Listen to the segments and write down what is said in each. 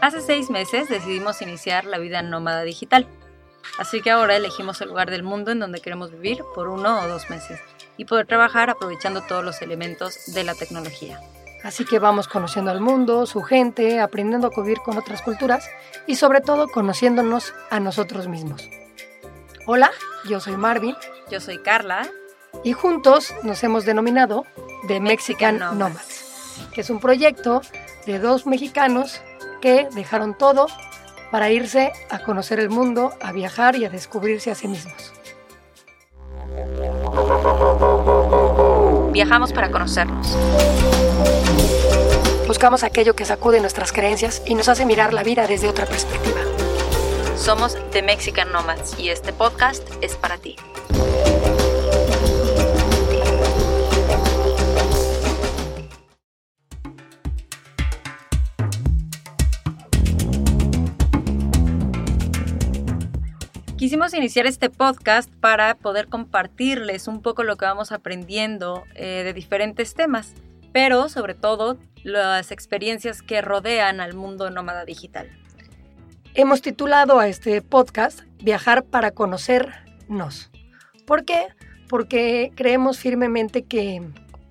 Hace seis meses decidimos iniciar la vida nómada digital. Así que ahora elegimos el lugar del mundo en donde queremos vivir por uno o dos meses y poder trabajar aprovechando todos los elementos de la tecnología. Así que vamos conociendo al mundo, su gente, aprendiendo a convivir con otras culturas y sobre todo conociéndonos a nosotros mismos. Hola, yo soy Marvin. Yo soy Carla. Y juntos nos hemos denominado The Mexican, Nomads, que es un proyecto de dos mexicanos que dejaron todo para irse a conocer el mundo, a viajar y a descubrirse a sí mismos. Viajamos para conocernos. Buscamos aquello que sacude nuestras creencias y nos hace mirar la vida desde otra perspectiva. Somos The Mexican Nomads y este podcast es para ti. Quisimos iniciar este podcast para poder compartirles un poco lo que vamos aprendiendo eh, de diferentes temas, pero sobre todo las experiencias que rodean al mundo nómada digital. Hemos titulado a este podcast Viajar para conocernos. ¿Por qué? Porque creemos firmemente que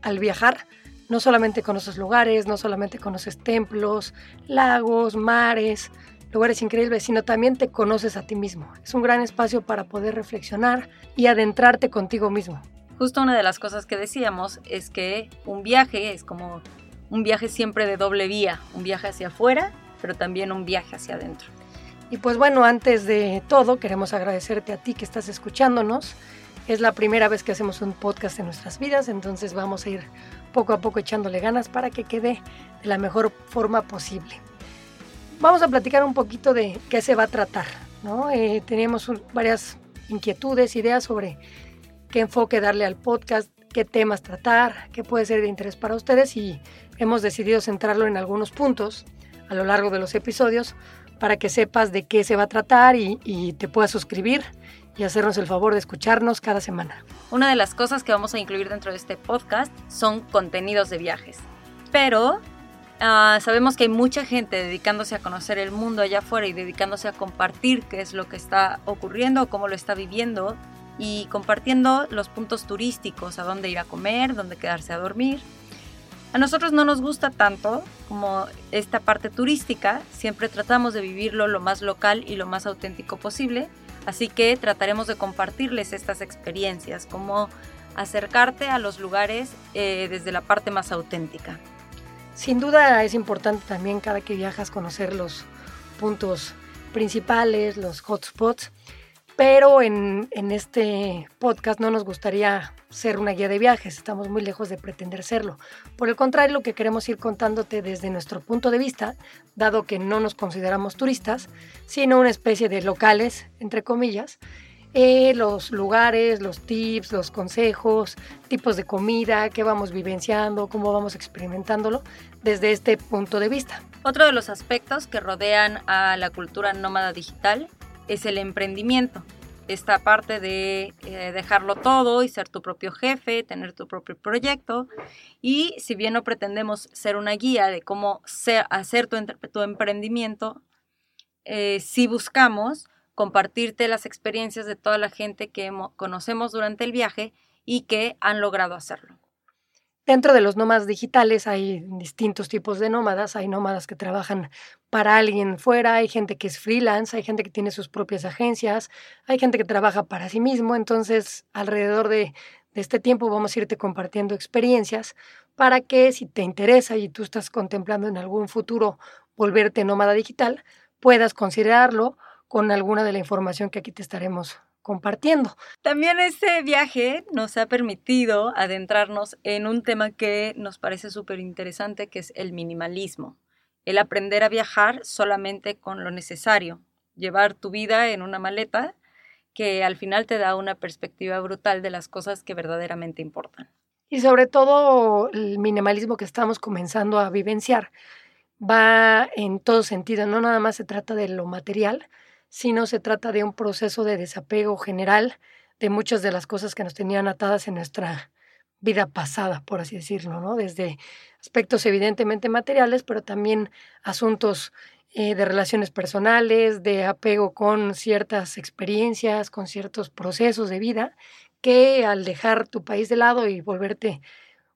al viajar no solamente conoces lugares, no solamente conoces templos, lagos, mares, lugares increíbles, sino también te conoces a ti mismo. Es un gran espacio para poder reflexionar y adentrarte contigo mismo. Justo una de las cosas que decíamos es que un viaje es como un viaje siempre de doble vía, un viaje hacia afuera, pero también un viaje hacia adentro. Y pues bueno, antes de todo, queremos agradecerte a ti que estás escuchándonos. Es la primera vez que hacemos un podcast en nuestras vidas, entonces vamos a ir poco a poco echándole ganas para que quede de la mejor forma posible vamos a platicar un poquito de qué se va a tratar. ¿no? Eh, teníamos varias inquietudes, ideas sobre qué enfoque darle al podcast, qué temas tratar, qué puede ser de interés para ustedes y hemos decidido centrarlo en algunos puntos a lo largo de los episodios para que sepas de qué se va a tratar y, y te puedas suscribir y hacernos el favor de escucharnos cada semana. Una de las cosas que vamos a incluir dentro de este podcast son contenidos de viajes, pero Ah, sabemos que hay mucha gente dedicándose a conocer el mundo allá afuera y dedicándose a compartir qué es lo que está ocurriendo, cómo lo está viviendo y compartiendo los puntos turísticos, a dónde ir a comer, dónde quedarse a dormir. A nosotros no nos gusta tanto como esta parte turística, siempre tratamos de vivirlo lo más local y lo más auténtico posible, así que trataremos de compartirles estas experiencias, como acercarte a los lugares eh, desde la parte más auténtica. Sin duda es importante también cada que viajas conocer los puntos principales, los hotspots, pero en, este podcast no nos gustaría ser una guía de viajes, estamos muy lejos de pretender serlo. Por el contrario, lo que queremos ir contándote desde nuestro punto de vista, dado que no nos consideramos turistas, sino una especie de locales, entre comillas, eh, los lugares, los tips, los consejos, tipos de comida, qué vamos vivenciando, cómo vamos experimentándolo desde este punto de vista. Otro de los aspectos que rodean a la cultura nómada digital es el emprendimiento. Esta parte de eh, dejarlo todo y ser tu propio jefe, tener tu propio proyecto. Y si bien no pretendemos ser una guía de cómo hacer tu, emprendimiento, eh, sí buscamos compartirte las experiencias de toda la gente que conocemos durante el viaje y que han logrado hacerlo. Dentro de los nómadas digitales hay distintos tipos de nómadas. Hay nómadas que trabajan para alguien fuera, hay gente que es freelance, hay gente que tiene sus propias agencias, hay gente que trabaja para sí mismo. Entonces, alrededor de, de este tiempo vamos a irte compartiendo experiencias para que si te interesa y tú estás contemplando en algún futuro volverte nómada digital, puedas considerarlo con alguna de la información que aquí te estaremos compartiendo. También este viaje nos ha permitido adentrarnos en un tema que nos parece súper interesante, que es el minimalismo. El aprender a viajar solamente con lo necesario, llevar tu vida en una maleta que al final te da una perspectiva brutal de las cosas que verdaderamente importan. Y sobre todo el minimalismo que estamos comenzando a vivenciar va en todo sentido, no nada más se trata de lo material, sino se trata de un proceso de desapego general de muchas de las cosas que nos tenían atadas en nuestra vida pasada, por así decirlo, ¿no? Desde aspectos evidentemente materiales, pero también asuntos eh, de relaciones personales, de apego con ciertas experiencias, con ciertos procesos de vida, que al dejar tu país de lado y volverte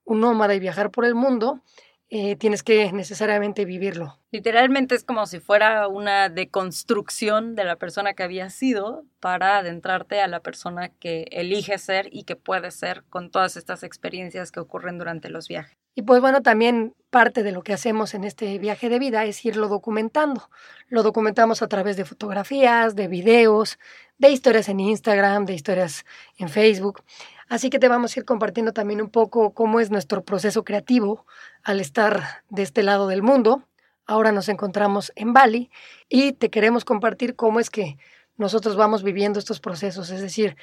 un nómada y viajar por el mundo, eh, tienes que necesariamente vivirlo. Literalmente es como si fuera una deconstrucción de la persona que había sido para adentrarte a la persona que elige ser y que puede ser con todas estas experiencias que ocurren durante los viajes. Y pues bueno, también parte de lo que hacemos en este viaje de vida es irlo documentando. Lo documentamos a través de fotografías, de videos, de historias en Instagram, de historias en Facebook. Así que te vamos a ir compartiendo también un poco cómo es nuestro proceso creativo al estar de este lado del mundo. Ahora nos encontramos en Bali y te queremos compartir cómo es que nosotros vamos viviendo estos procesos, es decir,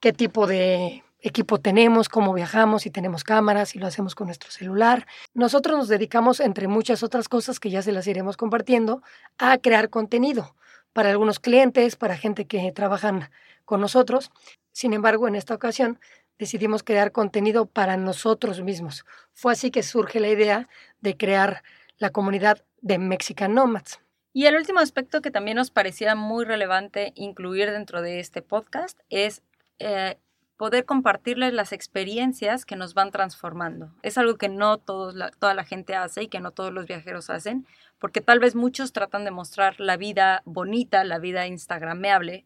qué tipo de equipo tenemos, cómo viajamos, si tenemos cámaras, si lo hacemos con nuestro celular. Nosotros nos dedicamos, entre muchas otras cosas que ya se las iremos compartiendo, a crear contenido para algunos clientes, para gente que trabajan con nosotros. Sin embargo, en esta ocasión decidimos crear contenido para nosotros mismos. Fue así que surge la idea de crear la comunidad de Mexican Nomads. Y el último aspecto que también nos parecía muy relevante incluir dentro de este podcast es eh, poder compartirles las experiencias que nos van transformando. Es algo que no todos toda la gente hace y que no todos los viajeros hacen, porque tal vez muchos tratan de mostrar la vida bonita, la vida instagrameable,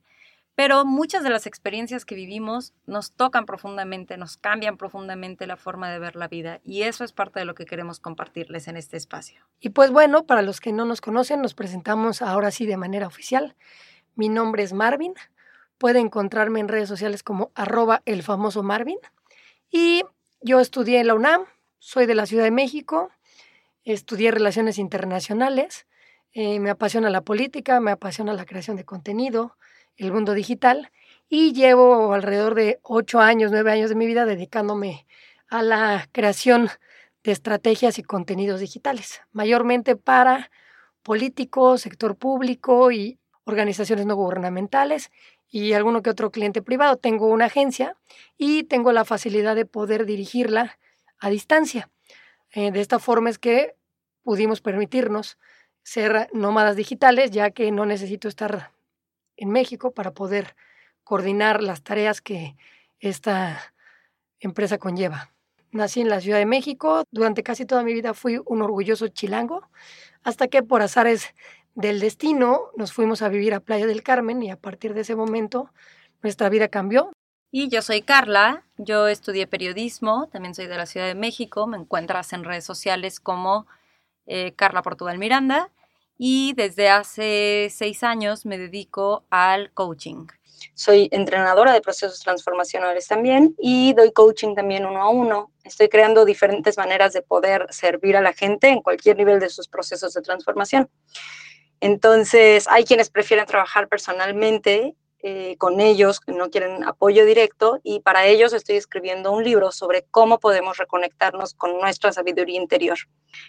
pero muchas de las experiencias que vivimos nos tocan profundamente, nos cambian profundamente la forma de ver la vida y eso es parte de lo que queremos compartirles en este espacio. Y pues bueno, para los que no nos conocen, nos presentamos ahora sí de manera oficial. Mi nombre es Marvin, puede encontrarme en redes sociales como arroba el famoso Marvin y yo estudié en la UNAM, soy de la Ciudad de México, estudié relaciones internacionales, eh, me apasiona la política, me apasiona la creación de contenido, el mundo digital y llevo alrededor de ocho años, nueve años de mi vida dedicándome a la creación de estrategias y contenidos digitales, mayormente para políticos, sector público y organizaciones no gubernamentales y alguno que otro cliente privado. Tengo una agencia y tengo la facilidad de poder dirigirla a distancia. Eh, de esta forma es que pudimos permitirnos ser nómadas digitales, ya que no necesito estar en México para poder coordinar las tareas que esta empresa conlleva. Nací en la Ciudad de México, durante casi toda mi vida fui un orgulloso chilango, hasta que por azares del destino nos fuimos a vivir a Playa del Carmen y a partir de ese momento nuestra vida cambió. Y yo soy Carla, yo estudié periodismo, también soy de la Ciudad de México, me encuentras en redes sociales como eh, Carla Portugal Miranda y desde hace seis años me dedico al coaching. Soy entrenadora de procesos transformacionales también y doy coaching también uno a uno. Estoy creando diferentes maneras de poder servir a la gente en cualquier nivel de sus procesos de transformación. Entonces, hay quienes prefieren trabajar personalmente eh, con ellos, que no quieren apoyo directo, y para ellos estoy escribiendo un libro sobre cómo podemos reconectarnos con nuestra sabiduría interior.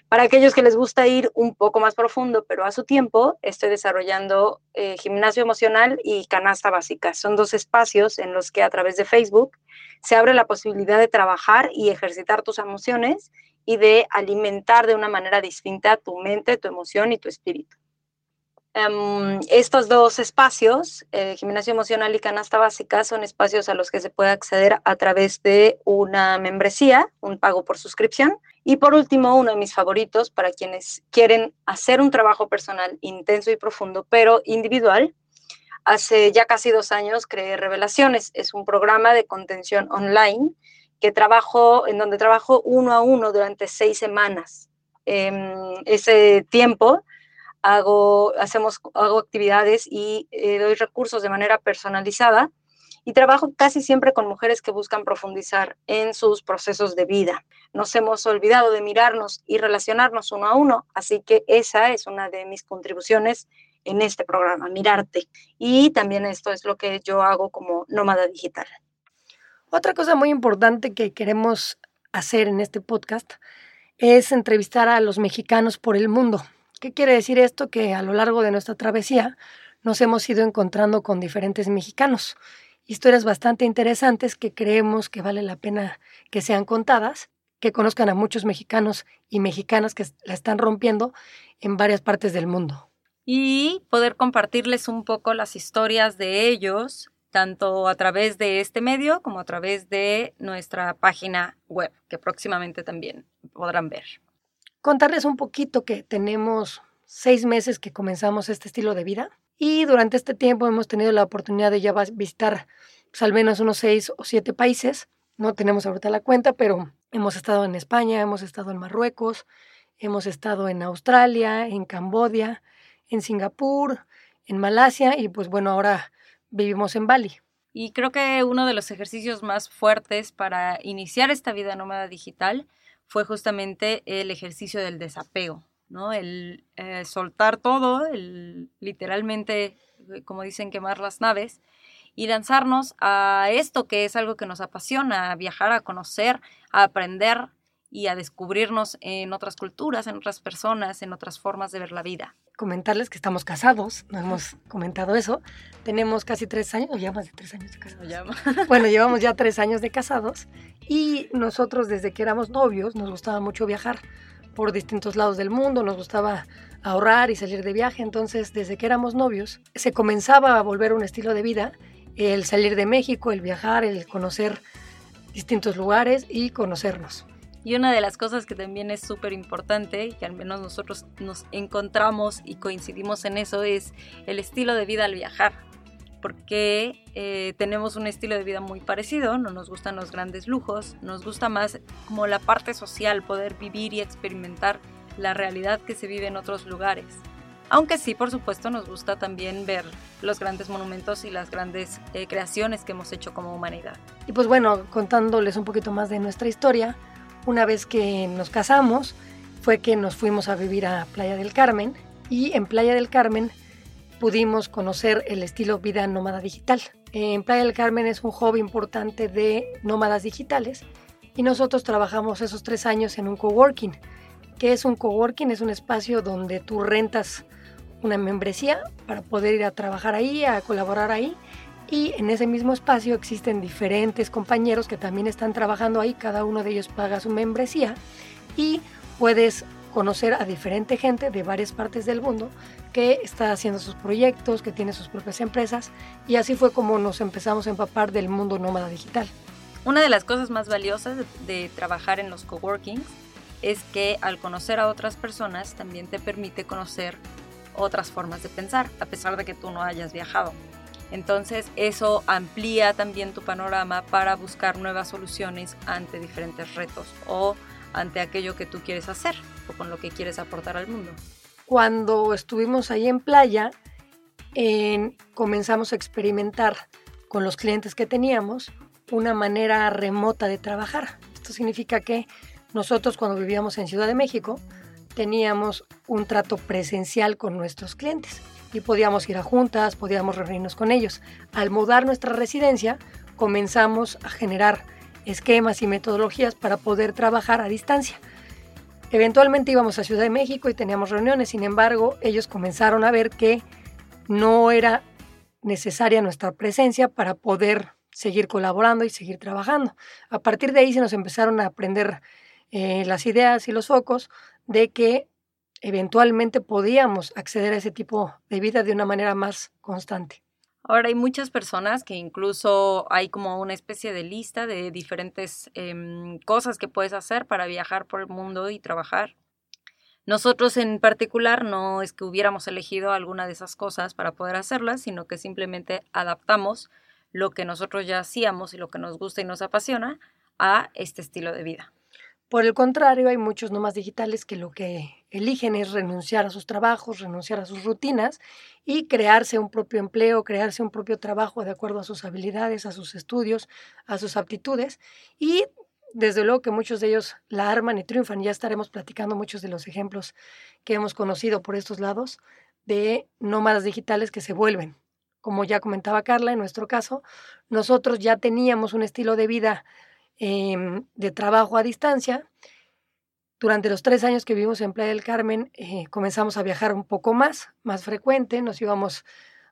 Para aquellos que les gusta ir un poco más profundo, pero a su tiempo, estoy desarrollando eh, gimnasio emocional y canasta básica. Son dos espacios en los que a través de Facebook se abre la posibilidad de trabajar y ejercitar tus emociones y de alimentar de una manera distinta tu mente, tu emoción y tu espíritu. Em, estos dos espacios, eh, gimnasio emocional y canasta básica, son espacios a los que se puede acceder a través de una membresía, un pago por suscripción. Y por último, uno de mis favoritos para quienes quieren hacer un trabajo personal intenso y profundo, pero individual. Hace ya casi dos años creé Revelaciones. Es un programa de contención online que trabajo, en donde trabajo uno a uno durante seis semanas. Em, ese tiempo hago, hacemos, hago actividades y eh, doy recursos de manera personalizada y trabajo casi siempre con mujeres que buscan profundizar en sus procesos de vida. Nos hemos olvidado de mirarnos y relacionarnos uno a uno, así que esa es una de mis contribuciones en este programa, mirarte. Y también esto es lo que yo hago como nómada digital. Otra cosa muy importante que queremos hacer en este podcast es entrevistar a los mexicanos por el mundo. ¿Qué quiere decir esto? Que a lo largo de nuestra travesía nos hemos ido encontrando con diferentes mexicanos historias bastante interesantes que creemos que vale la pena que sean contadas, que conozcan a muchos mexicanos y mexicanas que la están rompiendo en varias partes del mundo. Y poder compartirles un poco las historias de ellos, tanto a través de este medio como a través de nuestra página web, que próximamente también podrán ver. Contarles un poquito que tenemos seis meses que comenzamos este estilo de vida y durante este tiempo hemos tenido la oportunidad de ya visitar pues, al menos unos seis o siete países. No tenemos ahorita la cuenta, pero hemos estado en España, hemos estado en Marruecos, hemos estado en Australia, en Cambodia, en Singapur, en Malasia y pues bueno, ahora vivimos en Bali. Y creo que uno de los ejercicios más fuertes para iniciar esta vida nómada digital fue justamente el ejercicio del desapego. ¿no? El soltar todo, el literalmente, eh, como dicen, quemar las naves y lanzarnos a esto que es algo que nos apasiona, a viajar, a conocer, a aprender y a descubrirnos en otras culturas, en otras personas, en otras formas de ver la vida. Comentarles que estamos casados, no hemos comentado eso. Tenemos casi tres años, o ya más de tres años de casados. Bueno, llevamos ya tres años de casados y nosotros desde que éramos novios nos gustaba mucho viajar por distintos lados del mundo, nos gustaba ahorrar y salir de viaje, entonces desde que éramos novios se comenzaba a volver un estilo de vida, el salir de México, el viajar, el conocer distintos lugares y conocernos. Y una de las cosas que también es súper importante, que al menos nosotros nos encontramos y coincidimos en eso, es el estilo de vida al viajar. Porque eh, tenemos un estilo de vida muy parecido, no nos gustan los grandes lujos, nos gusta más como la parte social, poder vivir y experimentar la realidad que se vive en otros lugares. Aunque sí, por supuesto, nos gusta también ver los grandes monumentos y las grandes eh, creaciones que hemos hecho como humanidad. Y pues bueno, contándoles un poquito más de nuestra historia, una vez que nos casamos, fue que nos fuimos a vivir a Playa del Carmen y en Playa del Carmen pudimos conocer el estilo vida nómada digital. En Playa del Carmen es un hobby importante de nómadas digitales y nosotros trabajamos esos tres años en un coworking. ¿Qué es un coworking? Es un espacio donde tú rentas una membresía para poder ir a trabajar ahí, a colaborar ahí y en ese mismo espacio existen diferentes compañeros que también están trabajando ahí, cada uno de ellos paga su membresía y puedes conocer a diferente gente de varias partes del mundo que está haciendo sus proyectos, que tiene sus propias empresas y así fue como nos empezamos a empapar del mundo nómada digital. Una de las cosas más valiosas de, trabajar en los coworkings es que al conocer a otras personas también te permite conocer otras formas de pensar, a pesar de que tú no hayas viajado. Entonces eso amplía también tu panorama para buscar nuevas soluciones ante diferentes retos o ante aquello que tú quieres hacer o con lo que quieres aportar al mundo. Cuando estuvimos ahí en playa, comenzamos a experimentar con los clientes que teníamos una manera remota de trabajar. Esto significa que nosotros cuando vivíamos en Ciudad de México teníamos un trato presencial con nuestros clientes y podíamos ir a juntas, podíamos reunirnos con ellos. Al mudar nuestra residencia, comenzamos a generar esquemas y metodologías para poder trabajar a distancia. Eventualmente íbamos a Ciudad de México y teníamos reuniones, sin embargo, ellos comenzaron a ver que no era necesaria nuestra presencia para poder seguir colaborando y seguir trabajando. A partir de ahí se nos empezaron a aprender eh, las ideas y los focos de que eventualmente podíamos acceder a ese tipo de vida de una manera más constante. Ahora hay muchas personas que incluso hay como una especie de lista de diferentes em, cosas que puedes hacer para viajar por el mundo y trabajar. Nosotros en particular no es que hubiéramos elegido alguna de esas cosas para poder hacerlas, sino que simplemente adaptamos lo que nosotros ya hacíamos y lo que nos gusta y nos apasiona a este estilo de vida. Por el contrario, hay muchos nomás digitales que lo que eligen es renunciar a sus trabajos, renunciar a sus rutinas y crearse un propio empleo, crearse un propio trabajo de acuerdo a sus habilidades, a sus estudios, a sus aptitudes. Y desde luego que muchos de ellos la arman y triunfan. Ya estaremos platicando muchos de los ejemplos que hemos conocido por estos lados de nómadas digitales que se vuelven. Como ya comentaba Carla, en nuestro caso, nosotros ya teníamos un estilo de vida Em, de trabajo a distancia. Durante los tres años que vivimos en Playa del Carmen, eh, comenzamos a viajar un poco más, más frecuente. Nos íbamos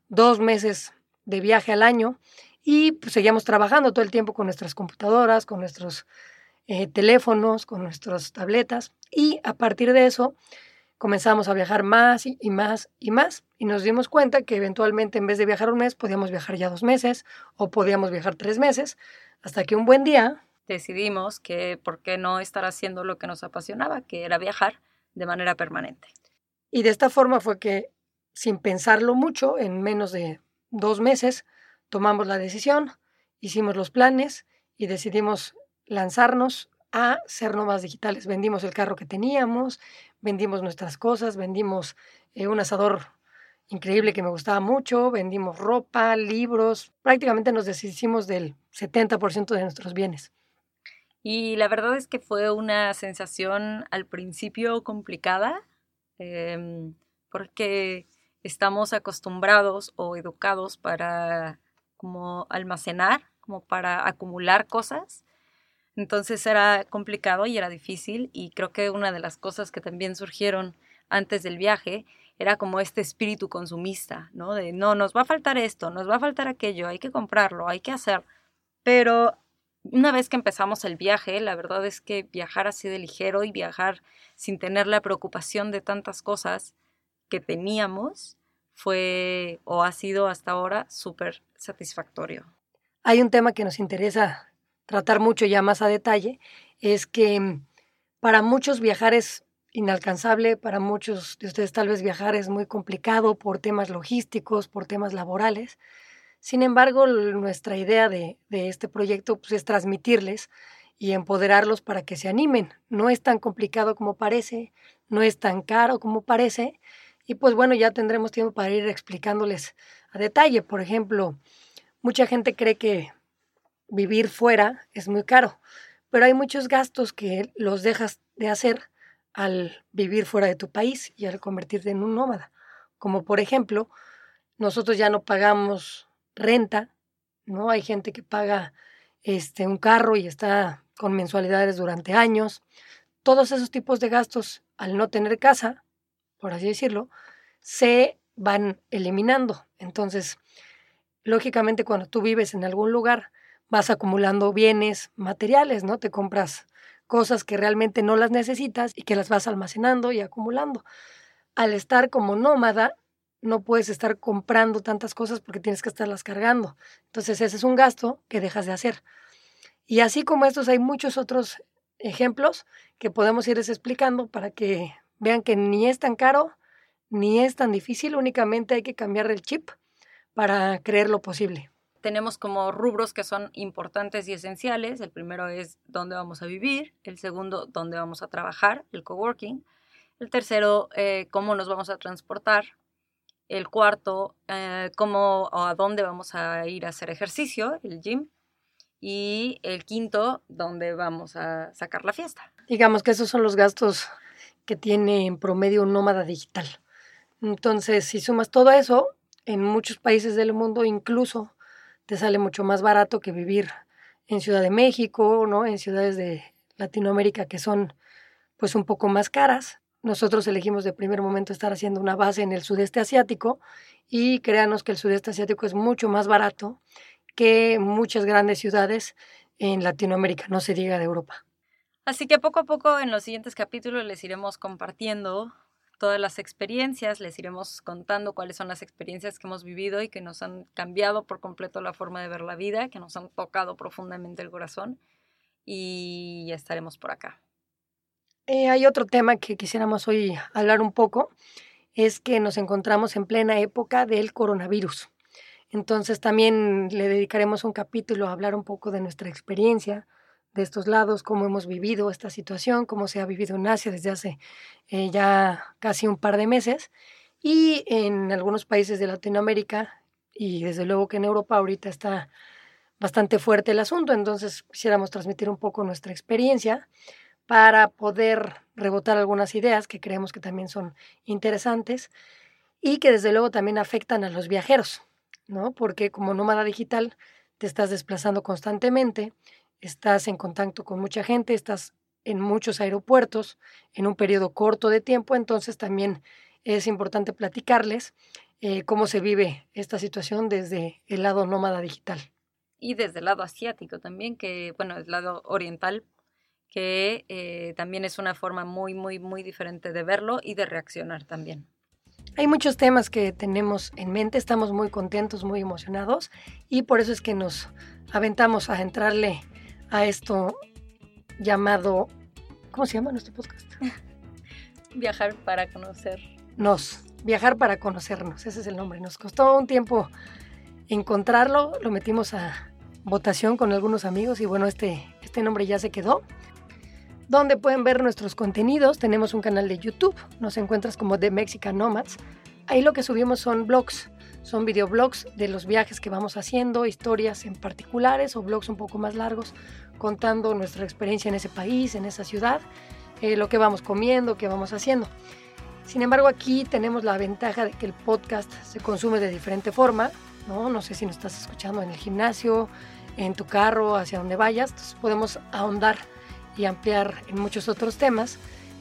dos meses de viaje al año y pues, seguíamos trabajando todo el tiempo con nuestras computadoras, con nuestros eh, teléfonos, con nuestras tabletas y a partir de eso comenzamos a viajar más y, y, más y más y nos dimos cuenta que eventualmente en vez de viajar un mes podíamos viajar ya dos meses o podíamos viajar tres meses hasta que un buen día decidimos que por qué no estar haciendo lo que nos apasionaba, que era viajar de manera permanente. Y de esta forma fue que sin pensarlo mucho, en menos de dos meses, tomamos la decisión, hicimos los planes y decidimos lanzarnos a ser nómadas digitales. Vendimos el carro que teníamos, vendimos nuestras cosas, vendimos eh, un asador increíble que me gustaba mucho, vendimos ropa, libros, prácticamente nos deshicimos del 70% de nuestros bienes. Y la verdad es que fue una sensación al principio complicada, em, porque estamos acostumbrados o educados para como almacenar, como para acumular cosas. Entonces era complicado y era difícil y creo que una de las cosas que también surgieron antes del viaje era como este espíritu consumista, ¿no? De no, nos va a faltar esto, nos va a faltar aquello, hay que comprarlo, hay que hacer. Pero una vez que empezamos el viaje, la verdad es que viajar así de ligero y viajar sin tener la preocupación de tantas cosas que teníamos fue o ha sido hasta ahora súper satisfactorio. Hay un tema que nos interesa tratar mucho ya más a detalle, es que para muchos viajar es inalcanzable, para muchos de ustedes tal vez viajar es muy complicado por temas logísticos, por temas laborales. Sin embargo, nuestra idea de, este proyecto pues, es transmitirles y empoderarlos para que se animen. No es tan complicado como parece, no es tan caro como parece. Y pues bueno, ya tendremos tiempo para ir explicándoles a detalle. Por ejemplo, mucha gente cree que vivir fuera es muy caro, pero hay muchos gastos que los dejas de hacer al vivir fuera de tu país y al convertirte en un nómada. Como por ejemplo, nosotros ya no pagamos renta, ¿no? Hay gente que paga este, un carro y está con mensualidades durante años. Todos esos tipos de gastos, al no tener casa, por así decirlo, se van eliminando. Entonces, lógicamente, cuando tú vives en algún lugar, vas acumulando bienes materiales, ¿no? Te compras cosas que realmente no las necesitas y que las vas almacenando y acumulando. Al estar como nómada, no puedes estar comprando tantas cosas porque tienes que estarlas cargando. Entonces ese es un gasto que dejas de hacer. Y así como estos hay muchos otros ejemplos que podemos irles explicando para que vean que ni es tan caro ni es tan difícil, únicamente hay que cambiar el chip para creer lo posible tenemos como rubros que son importantes y esenciales. El primero es dónde vamos a vivir, el segundo, dónde vamos a trabajar, el coworking. El tercero, eh, cómo nos vamos a transportar. El cuarto, eh, cómo o a dónde vamos a ir a hacer ejercicio, el gym. Y el quinto, dónde vamos a sacar la fiesta. Digamos que esos son los gastos que tiene en promedio un nómada digital. Entonces, si sumas todo eso, en muchos países del mundo, incluso te sale mucho más barato que vivir en Ciudad de México, ¿no? En ciudades de Latinoamérica que son pues un poco más caras. Nosotros elegimos de primer momento estar haciendo una base en el sudeste asiático y créanos que el sudeste asiático es mucho más barato que muchas grandes ciudades en Latinoamérica, no se diga de Europa. Así que poco a poco en los siguientes capítulos les iremos compartiendo todas las experiencias, les iremos contando cuáles son las experiencias que hemos vivido y que nos han cambiado por completo la forma de ver la vida, que nos han tocado profundamente el corazón y ya estaremos por acá. Eh, hay otro tema que quisiéramos hoy hablar un poco, es que nos encontramos en plena época del coronavirus. Entonces también le dedicaremos un capítulo a hablar un poco de nuestra experiencia, de estos lados, cómo hemos vivido esta situación, cómo se ha vivido en Asia desde hace eh, ya casi un par de meses y en algunos países de Latinoamérica y desde luego que en Europa ahorita está bastante fuerte el asunto, entonces quisiéramos transmitir un poco nuestra experiencia para poder rebotar algunas ideas que creemos que también son interesantes y que desde luego también afectan a los viajeros, ¿no? Porque como nómada digital te estás desplazando constantemente, estás en contacto con mucha gente, estás en muchos aeropuertos en un periodo corto de tiempo, entonces también es importante platicarles eh, cómo se vive esta situación desde el lado nómada digital. y desde el lado asiático también, que, bueno, el lado oriental, que eh, también es una forma muy, muy, muy diferente de verlo y de reaccionar también. Hay muchos temas que tenemos en mente, estamos muy contentos, muy emocionados y por eso es que nos aventamos a entrarle a esto llamado, ¿cómo se llama nuestro podcast? Viajar para conocer. Nos, viajar para conocernos, ese es el nombre. Nos costó un tiempo encontrarlo, lo metimos a votación con algunos amigos y bueno, este, este nombre ya se quedó donde pueden ver nuestros contenidos. Tenemos un canal de YouTube, nos encuentras como The Mexican Nomads. Ahí lo que subimos son blogs, son videoblogs de los viajes que vamos haciendo, historias en particulares o blogs un poco más largos contando nuestra experiencia en ese país, en esa ciudad, eh, lo que vamos comiendo, qué vamos haciendo. Sin embargo, aquí tenemos la ventaja de que el podcast se consume de diferente forma, ¿no? No sé si nos estás escuchando en el gimnasio, en tu carro, hacia donde vayas, podemos ahondar y ampliar en muchos otros temas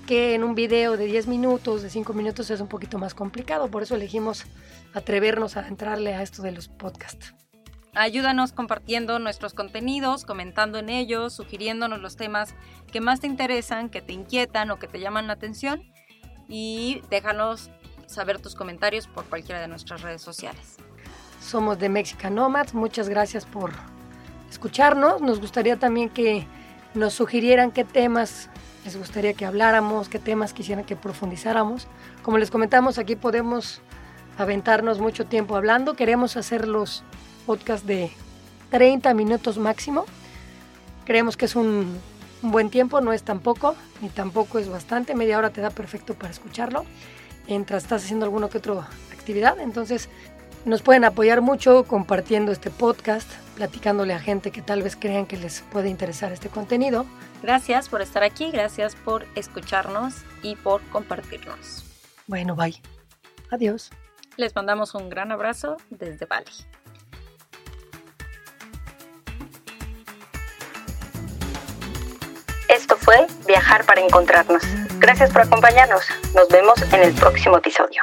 que en un video de 10 minutos, de 5 minutos es un poquito más complicado. Por eso elegimos atrevernos a entrarle a esto de los podcasts. Ayúdanos compartiendo nuestros contenidos, comentando en ellos, sugiriéndonos los temas que más te interesan, que te inquietan o que te llaman la atención y déjanos saber tus comentarios por cualquiera de nuestras redes sociales. Somos de Mexican Nomads, muchas gracias por escucharnos. Nos gustaría también que nos sugirieran qué temas les gustaría que habláramos, qué temas quisieran que profundizáramos. Como les comentamos, aquí podemos aventarnos mucho tiempo hablando. Queremos hacer los podcasts de 30 minutos máximo. Creemos que es un, buen tiempo, no es tampoco, ni tampoco es bastante. Media hora te da perfecto para escucharlo mientras estás haciendo alguna que otra actividad. Entonces, nos pueden apoyar mucho compartiendo este podcast, platicándole a gente que tal vez crean que les puede interesar este contenido. Gracias por estar aquí, gracias por escucharnos y por compartirnos. Bueno, bye. Adiós. Les mandamos un gran abrazo desde Bali. Esto fue Viajar para Encontrarnos. Gracias por acompañarnos. Nos vemos en el próximo episodio.